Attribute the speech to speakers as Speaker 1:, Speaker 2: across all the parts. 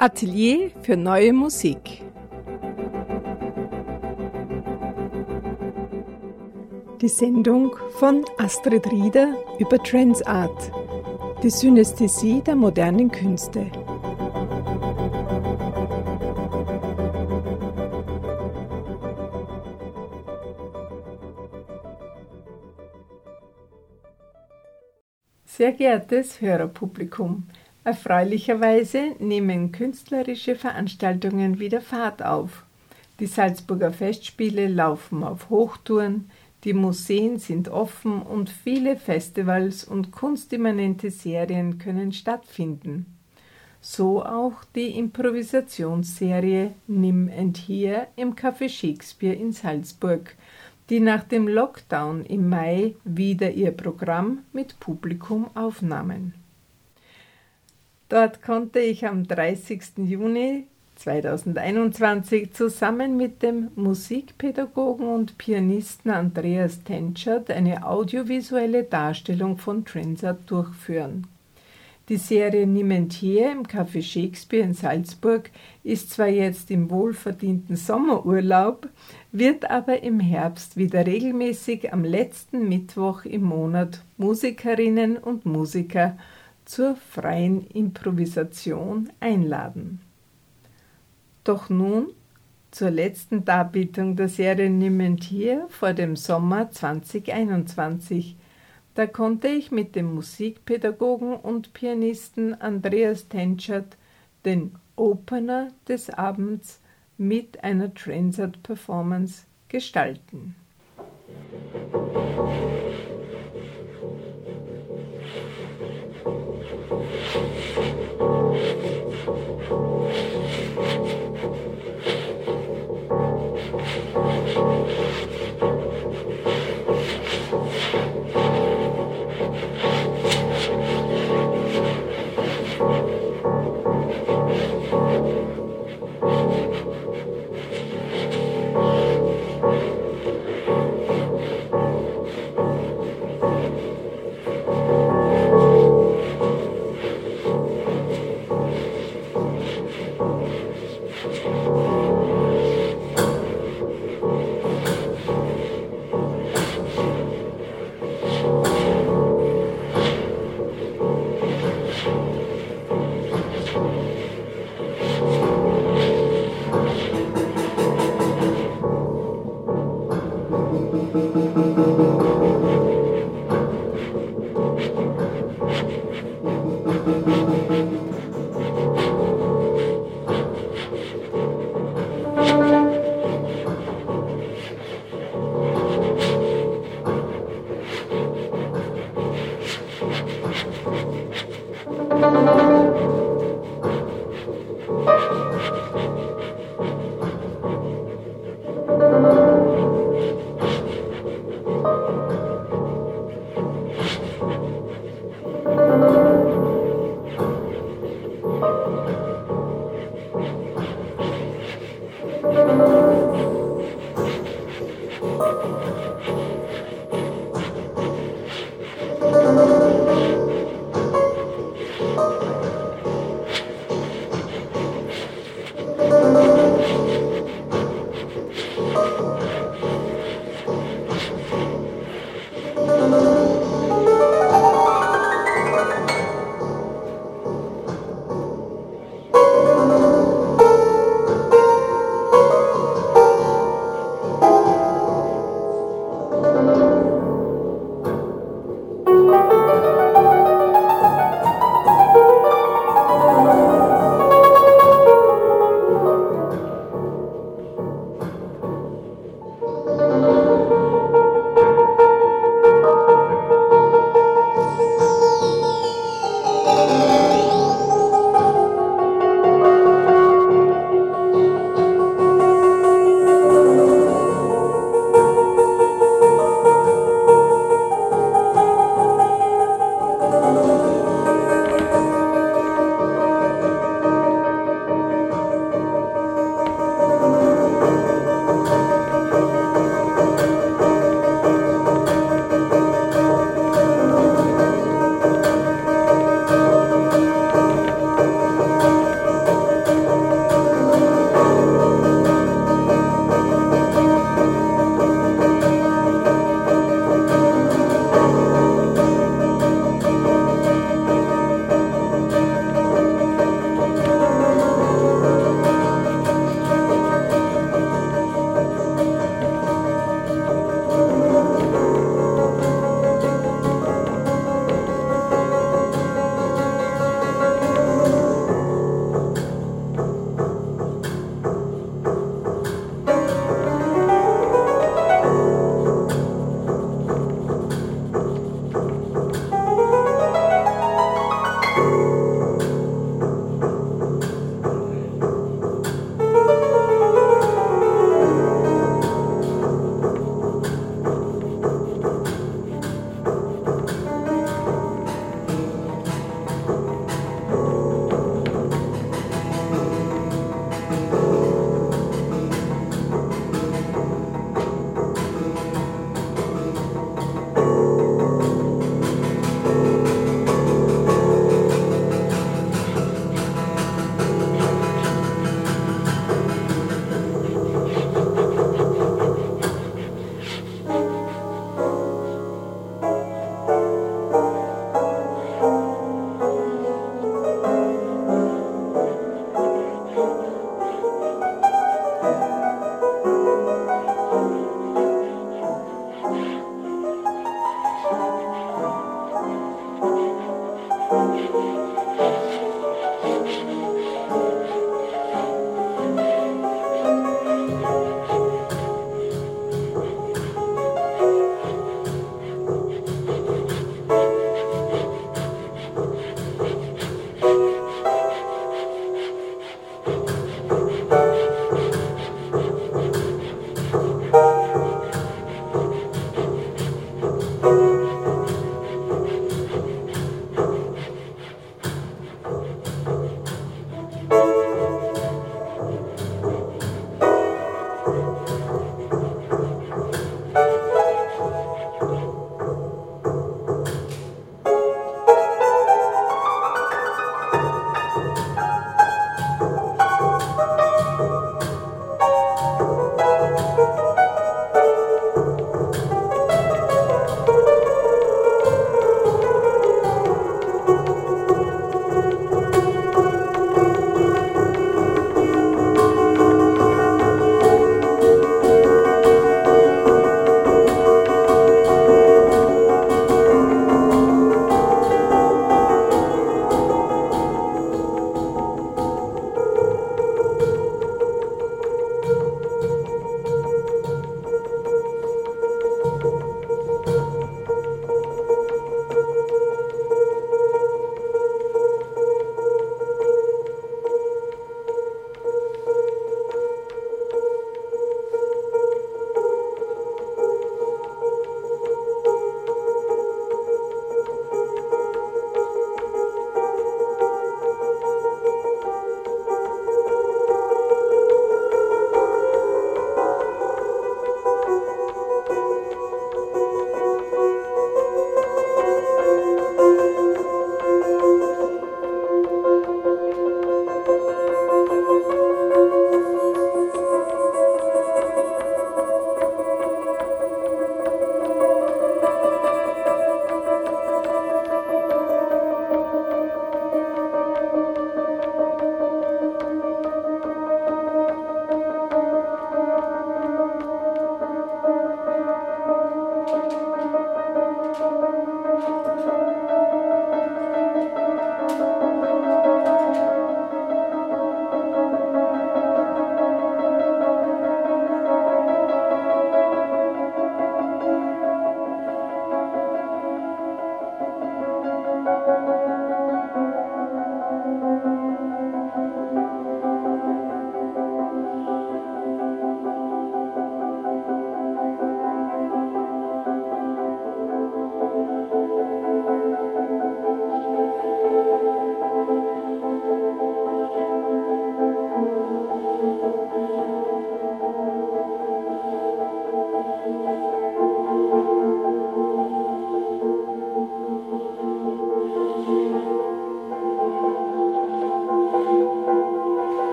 Speaker 1: Atelier für neue Musik. Die Sendung von Astrid Rieder über Transart, die Synästhesie der modernen Künste. Sehr geehrtes Hörerpublikum, Erfreulicherweise nehmen künstlerische Veranstaltungen wieder Fahrt auf. Die Salzburger Festspiele laufen auf Hochtouren, die Museen sind offen und viele Festivals und kunstimmanente Serien können stattfinden. So auch die Improvisationsserie Nim and Here im Café Shakespeare in Salzburg, die nach dem Lockdown im Mai wieder ihr Programm mit Publikum aufnahmen. Dort konnte ich am 30. Juni 2021 zusammen mit dem Musikpädagogen und Pianisten Andreas Tenschert eine audiovisuelle Darstellung von Transat durchführen. Die Serie Nimentier im Café Shakespeare in Salzburg ist zwar jetzt im wohlverdienten Sommerurlaub, wird aber im Herbst wieder regelmäßig am letzten Mittwoch im Monat Musikerinnen und Musiker zur freien Improvisation einladen. Doch nun zur letzten Darbietung der Serie Niemand hier vor dem Sommer 2021. Da konnte ich mit dem Musikpädagogen und Pianisten Andreas Tenschert den Opener des Abends mit einer Transat-Performance gestalten.
Speaker 2: Thank you.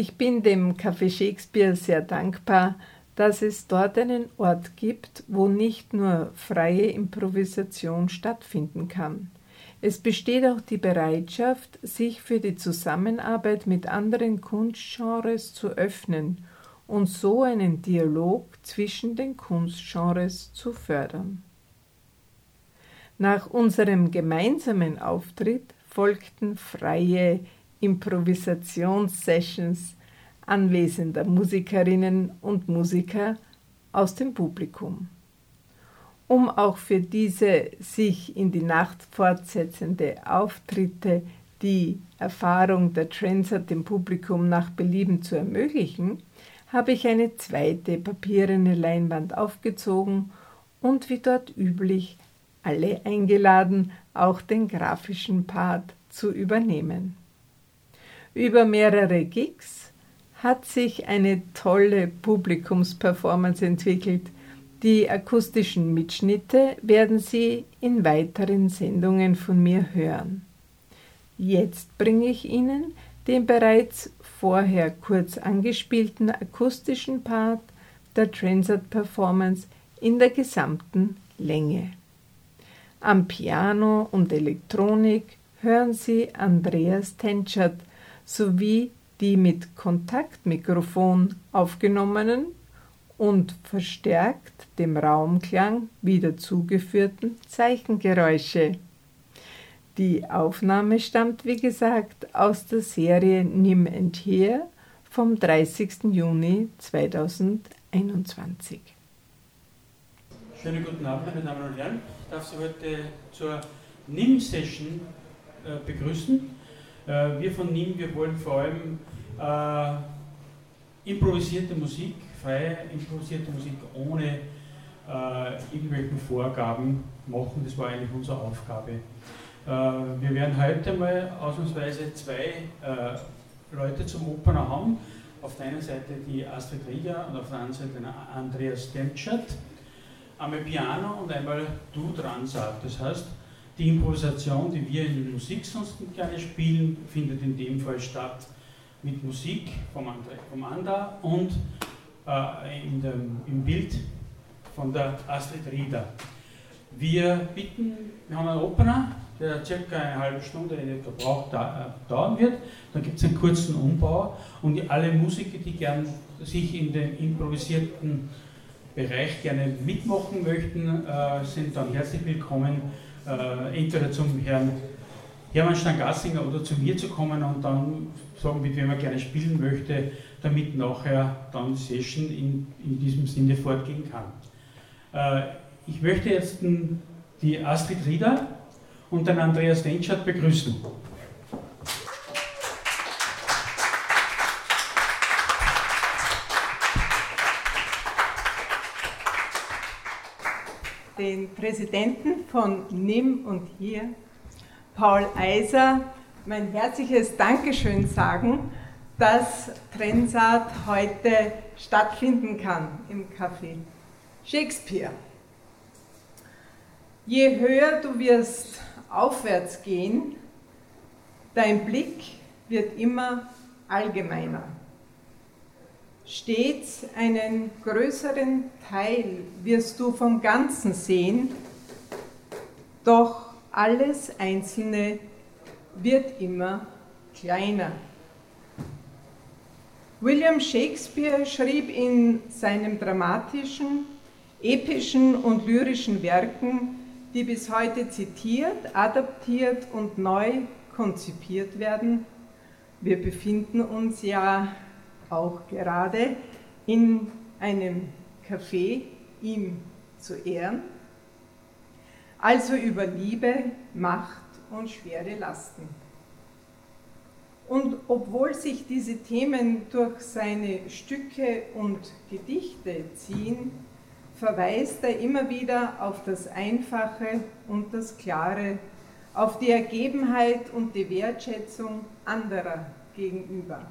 Speaker 1: Ich bin dem Café Shakespeare sehr dankbar, dass es dort einen Ort gibt, wo nicht nur freie Improvisation stattfinden kann. Es besteht auch die Bereitschaft, sich für die Zusammenarbeit mit anderen Kunstgenres zu öffnen und so einen Dialog zwischen den Kunstgenres zu fördern. Nach unserem gemeinsamen Auftritt folgten freie Improvisationssessions anwesender Musikerinnen und Musiker aus dem Publikum. Um auch für diese sich in die Nacht fortsetzende Auftritte die Erfahrung der Trancer dem Publikum nach Belieben zu ermöglichen, habe ich eine zweite papierene Leinwand aufgezogen und wie dort üblich alle eingeladen, auch den grafischen Part zu übernehmen. Über mehrere Gigs hat sich eine tolle Publikumsperformance entwickelt. Die akustischen Mitschnitte werden Sie in weiteren Sendungen von mir hören. Jetzt bringe ich Ihnen den bereits vorher kurz angespielten akustischen Part der Transat Performance in der gesamten Länge. Am Piano und Elektronik hören Sie Andreas Tenschert sowie die mit Kontaktmikrofon aufgenommenen und verstärkt dem Raumklang wieder zugeführten Zeichengeräusche. Die Aufnahme stammt, wie gesagt, aus der Serie Nim and Here vom 30. Juni 2021.
Speaker 2: Schönen guten Abend, meine Damen und Herren. Ich darf Sie heute zur NIM-Session äh, begrüßen. Äh, wir von NIM, wir wollen vor allem äh, improvisierte Musik, freie improvisierte Musik ohne äh, irgendwelchen Vorgaben machen. Das war eigentlich unsere Aufgabe. Wir werden heute mal ausnahmsweise zwei Leute zum Opener haben. Auf der einen Seite die Astrid Rieger und auf der anderen Seite Andreas Demtschat. Einmal Piano und einmal Du Transat. Das heißt, die Improvisation, die wir in Musik sonst gerne spielen, findet in dem Fall statt mit Musik vom, André, vom Anda und äh, in dem, im Bild von der Astrid Rieder. Wir bitten, wir haben einen Opener, der circa eine halbe Stunde in etwa braucht, da, äh, dauern wird. Dann gibt es einen kurzen Umbau und alle Musiker, die gern sich in den improvisierten Bereich gerne mitmachen möchten, äh, sind dann herzlich willkommen, äh, entweder zum Herrn Hermann Stangassinger oder zu mir zu kommen und dann sagen, mit wem er gerne spielen möchte, damit nachher dann die Session in, in diesem Sinne fortgehen kann. Äh, ich möchte jetzt die Astrid Rieder und den Andreas Denschert begrüßen.
Speaker 1: Den Präsidenten von NIM und hier, Paul Eiser, mein herzliches Dankeschön sagen, dass Trensat heute stattfinden kann im Café Shakespeare. Je höher du wirst aufwärts gehen, dein Blick wird immer allgemeiner. Stets einen größeren Teil wirst du vom Ganzen sehen, doch alles Einzelne wird immer kleiner. William Shakespeare schrieb in seinem dramatischen, epischen und lyrischen Werken die bis heute zitiert, adaptiert und neu konzipiert werden. Wir befinden uns ja auch gerade in einem Café, ihm zu Ehren. Also über Liebe, Macht und schwere Lasten. Und obwohl sich diese Themen durch seine Stücke und Gedichte ziehen, verweist er immer wieder auf das Einfache und das Klare, auf die Ergebenheit und die Wertschätzung anderer gegenüber.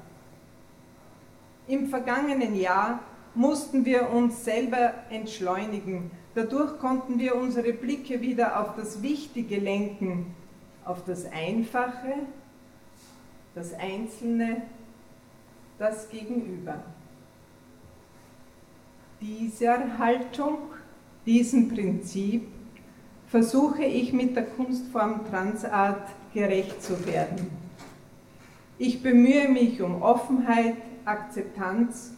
Speaker 1: Im vergangenen Jahr mussten wir uns selber entschleunigen. Dadurch konnten wir unsere Blicke wieder auf das Wichtige lenken, auf das Einfache, das Einzelne, das Gegenüber dieser Haltung, diesem Prinzip, versuche ich mit der Kunstform Transart gerecht zu werden. Ich bemühe mich um Offenheit, Akzeptanz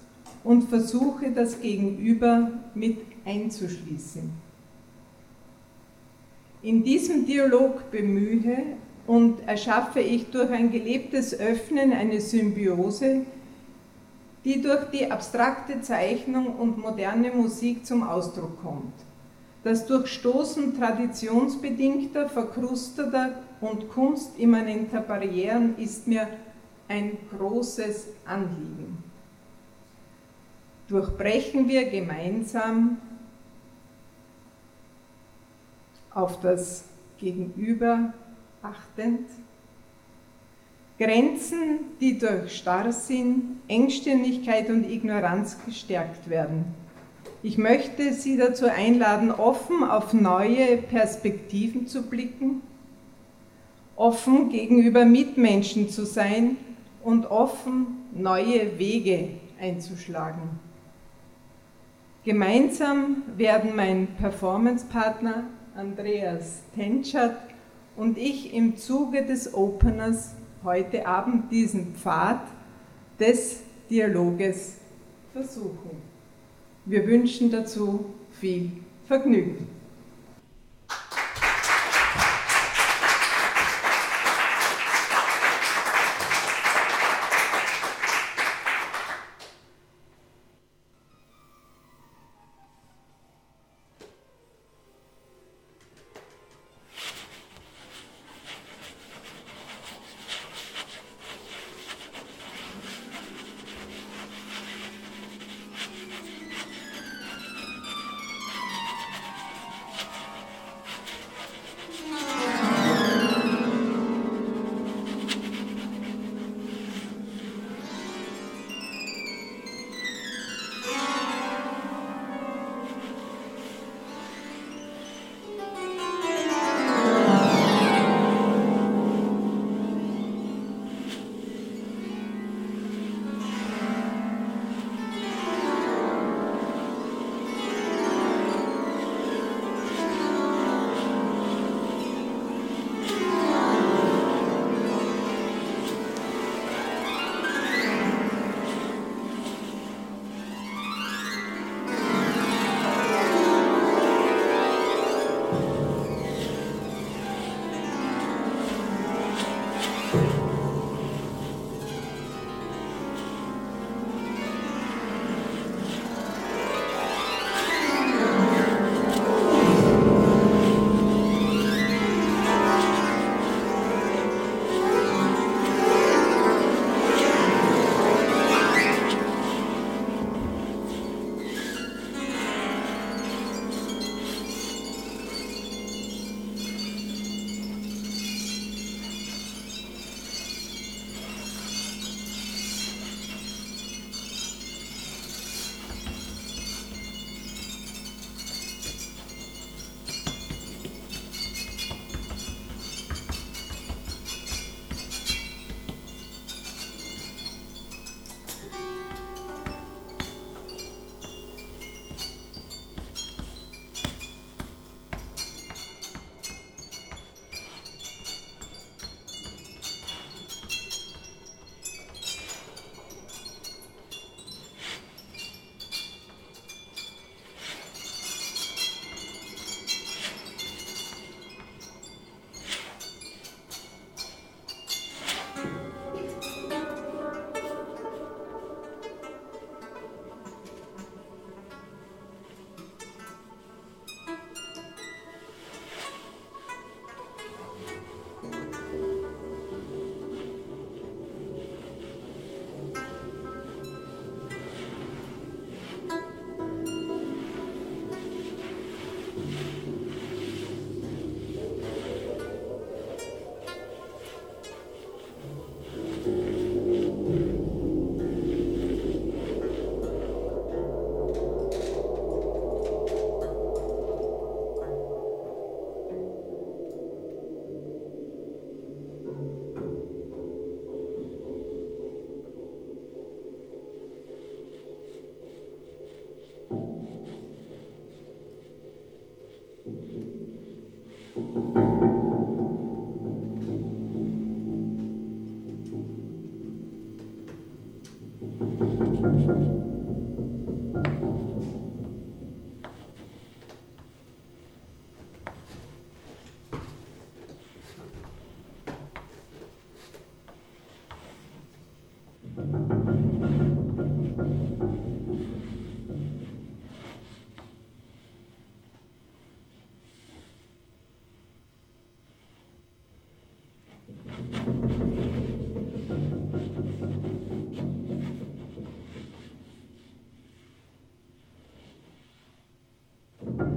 Speaker 1: und versuche das Gegenüber mit einzuschließen. In diesem Dialog bemühe und erschaffe ich durch ein gelebtes Öffnen eine Symbiose, die durch die abstrakte Zeichnung und moderne Musik zum Ausdruck kommt. Das Durchstoßen traditionsbedingter, verkrusteter und kunstimmanenter Barrieren ist mir ein großes Anliegen. Durchbrechen wir gemeinsam auf das Gegenüber achtend Grenzen, die durch Starrsinn, Engstirnigkeit und Ignoranz gestärkt werden. Ich möchte Sie dazu einladen, offen auf neue Perspektiven zu blicken, offen gegenüber Mitmenschen zu sein und offen neue Wege einzuschlagen. Gemeinsam werden mein Performancepartner Andreas Tenschert und ich im Zuge des Openers heute Abend diesen Pfad des Dialoges versuchen. Wir wünschen dazu viel Vergnügen.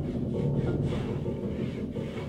Speaker 3: Thank you.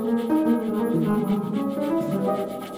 Speaker 3: Thank you.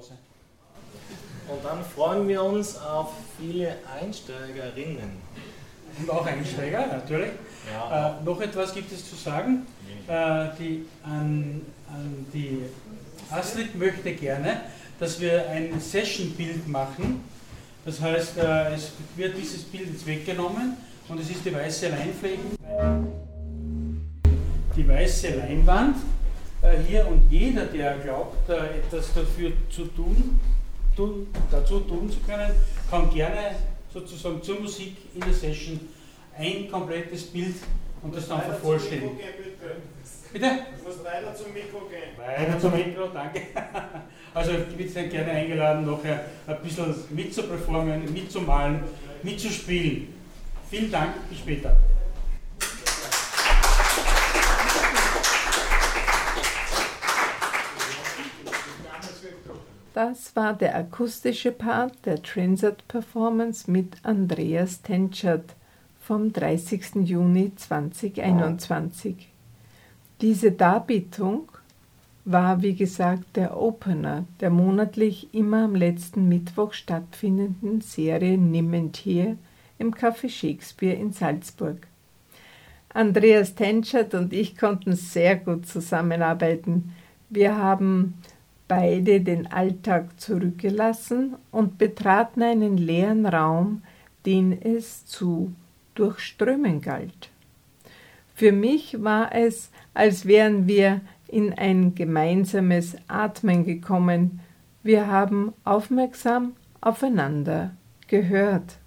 Speaker 2: Umbauphase.
Speaker 3: Und dann freuen wir uns auf viele Einsteigerinnen.
Speaker 2: Und auch Einsteiger, natürlich. Ja. Äh, noch etwas gibt es zu sagen. Äh, die, an, an die Astrid möchte gerne, dass wir ein Session-Bild machen. Das heißt, äh, es wird dieses Bild jetzt weggenommen und es ist die weiße Leinfläche, glaubt, äh, etwas dafür zu tun, tun, dazu tun zu können, kann gerne sozusagen zur Musik in der Session ein komplettes Bild und das dann vervollständigen. Bitte? Du musst weiter zum Mikro gehen. Weiter zum Mikro, danke. Also ich bin dann gerne eingeladen, nachher ein bisschen mitzuperformen, mitzumalen, mitzuspielen. Vielen Dank, bis später.
Speaker 1: Das war der akustische Part der Transit Performance mit Andreas Tenchert vom 30. Juni 2021. Diese Darbietung war, wie gesagt, der Opener der monatlich immer am letzten Mittwoch stattfindenden Serie Here im Café Shakespeare in Salzburg. Andreas Tenchert und ich konnten sehr gut zusammenarbeiten. Wir haben beide den Alltag zurückgelassen und betraten einen leeren Raum, den es zu durchströmen galt. Für mich war es, als wären wir in ein gemeinsames Atmen gekommen. Wir haben aufmerksam aufeinander gehört.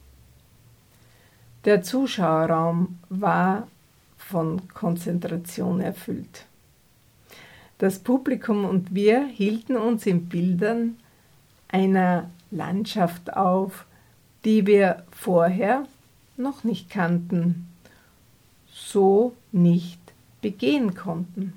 Speaker 1: Der Zuschauerraum war von Konzentration erfüllt. Das Publikum und wir hielten uns in Bildern einer Landschaft auf, die wir vorher noch nicht kannten, so nicht begehen konnten.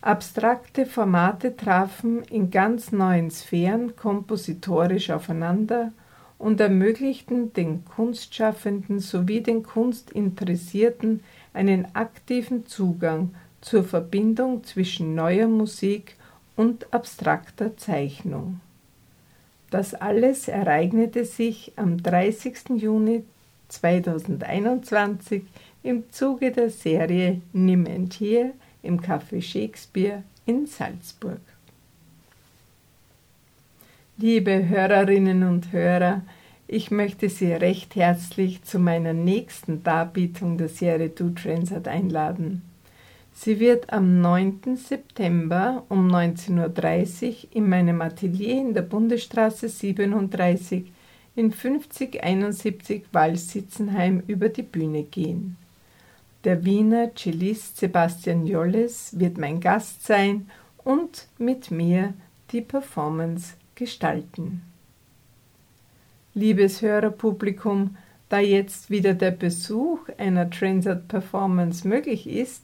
Speaker 1: Abstrakte Formate trafen in ganz neuen Sphären kompositorisch aufeinander und ermöglichten den Kunstschaffenden sowie den Kunstinteressierten einen aktiven Zugang zur Verbindung zwischen neuer Musik und abstrakter Zeichnung. Das alles ereignete sich am 30. Juni 2021 im Zuge der Serie Nimm and Here im Café Shakespeare in Salzburg. Liebe Hörerinnen und Hörer, ich möchte Sie recht herzlich zu meiner nächsten Darbietung der Serie Do Transat einladen. Sie wird am 9. September um 19.30 Uhr in meinem Atelier in der Bundesstraße 37 in 5071 Wallsitzenheim über die Bühne gehen. Der Wiener Cellist Sebastian Jolles wird mein Gast sein und mit mir die Performance gestalten. Liebes Hörerpublikum, da jetzt wieder der Besuch einer Transat Performance möglich ist,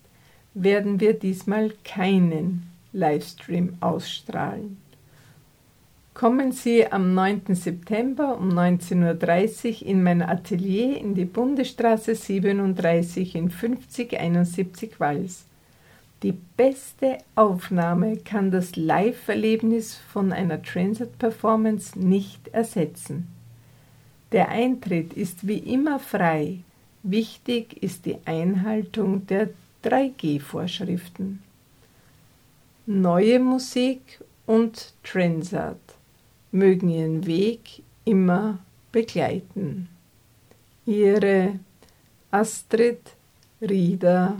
Speaker 1: werden wir diesmal keinen Livestream ausstrahlen. Kommen Sie am 9. September um 19.30 Uhr in mein Atelier in die Bundesstraße 37 in 5071 Wals. Die beste Aufnahme kann das Live-Erlebnis von einer Transit-Performance nicht ersetzen. Der Eintritt ist wie immer frei. Wichtig ist die Einhaltung der 3G-Vorschriften. Neue Musik und Transat mögen ihren Weg immer begleiten. Ihre Astrid Rieder